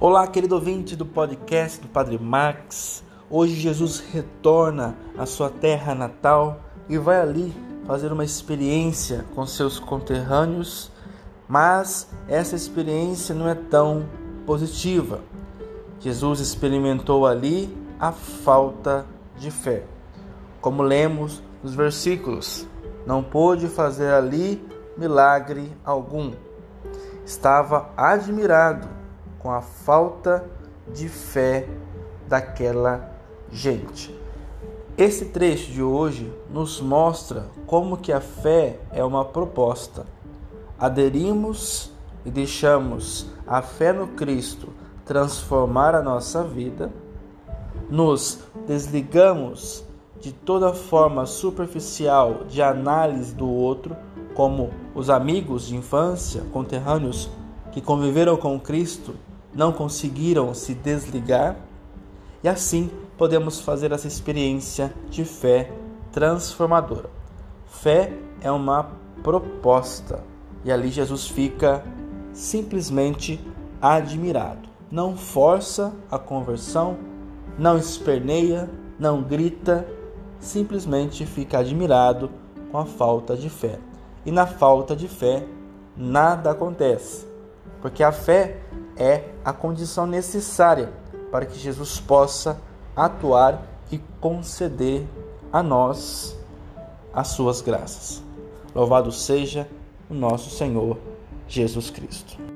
Olá, querido ouvinte do podcast do Padre Max. Hoje Jesus retorna à sua terra natal e vai ali fazer uma experiência com seus conterrâneos, mas essa experiência não é tão positiva. Jesus experimentou ali a falta de fé. Como lemos nos versículos, não pôde fazer ali milagre algum. Estava admirado com a falta de fé daquela gente. Esse trecho de hoje nos mostra como que a fé é uma proposta. Aderimos e deixamos a fé no Cristo transformar a nossa vida, nos desligamos de toda forma superficial de análise do outro, como os amigos de infância, conterrâneos que conviveram com Cristo não conseguiram se desligar, e assim podemos fazer essa experiência de fé transformadora. Fé é uma proposta, e ali Jesus fica simplesmente admirado. Não força a conversão, não esperneia, não grita, simplesmente fica admirado com a falta de fé. E na falta de fé, nada acontece, porque a fé é a condição necessária para que Jesus possa atuar e conceder a nós as suas graças. Louvado seja o nosso Senhor Jesus Cristo.